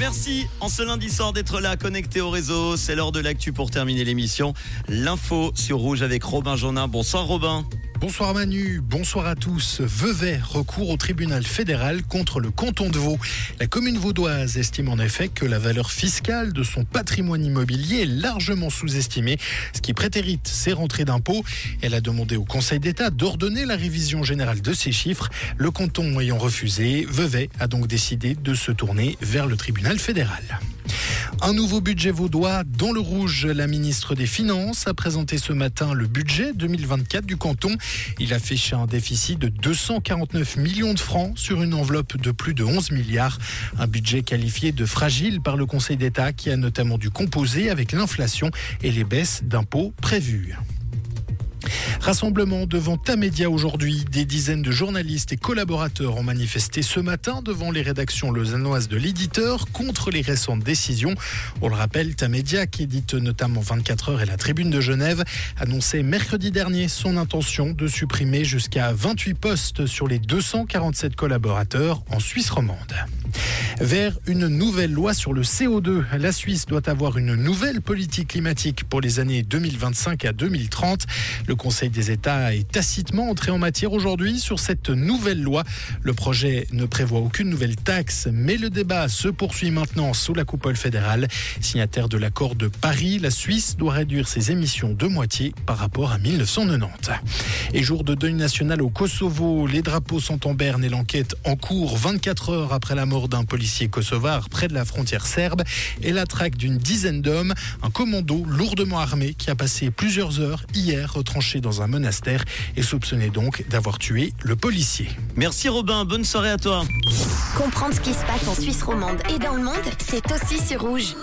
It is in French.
Merci en ce lundi soir d'être là, connecté au réseau. C'est l'heure de l'actu pour terminer l'émission. L'info sur Rouge avec Robin Jonin. Bonsoir Robin. Bonsoir Manu, bonsoir à tous. Vevey recourt au tribunal fédéral contre le canton de Vaud. La commune vaudoise estime en effet que la valeur fiscale de son patrimoine immobilier est largement sous-estimée, ce qui prétérite ses rentrées d'impôts. Elle a demandé au Conseil d'État d'ordonner la révision générale de ces chiffres. Le canton ayant refusé, Vevey a donc décidé de se tourner vers le tribunal fédéral. Un nouveau budget vaudois dans le rouge. La ministre des Finances a présenté ce matin le budget 2024 du canton. Il affiche un déficit de 249 millions de francs sur une enveloppe de plus de 11 milliards. Un budget qualifié de fragile par le Conseil d'État qui a notamment dû composer avec l'inflation et les baisses d'impôts prévues. Rassemblement devant Tamedia aujourd'hui. Des dizaines de journalistes et collaborateurs ont manifesté ce matin devant les rédactions lausannoises de l'éditeur contre les récentes décisions. On le rappelle, Tamedia, qui édite notamment 24 heures et la Tribune de Genève, annonçait mercredi dernier son intention de supprimer jusqu'à 28 postes sur les 247 collaborateurs en Suisse romande vers une nouvelle loi sur le CO2. La Suisse doit avoir une nouvelle politique climatique pour les années 2025 à 2030. Le Conseil des États est tacitement entré en matière aujourd'hui sur cette nouvelle loi. Le projet ne prévoit aucune nouvelle taxe, mais le débat se poursuit maintenant sous la coupole fédérale. Signataire de l'accord de Paris, la Suisse doit réduire ses émissions de moitié par rapport à 1990. Et jour de deuil national au Kosovo, les drapeaux sont en berne et l'enquête en cours 24 heures après la mort d'un policier kosovar près de la frontière serbe et la traque d'une dizaine d'hommes, un commando lourdement armé qui a passé plusieurs heures hier retranché dans un monastère et soupçonné donc d'avoir tué le policier. Merci Robin, bonne soirée à toi. Comprendre ce qui se passe en Suisse romande et dans le monde, c'est aussi sur rouge.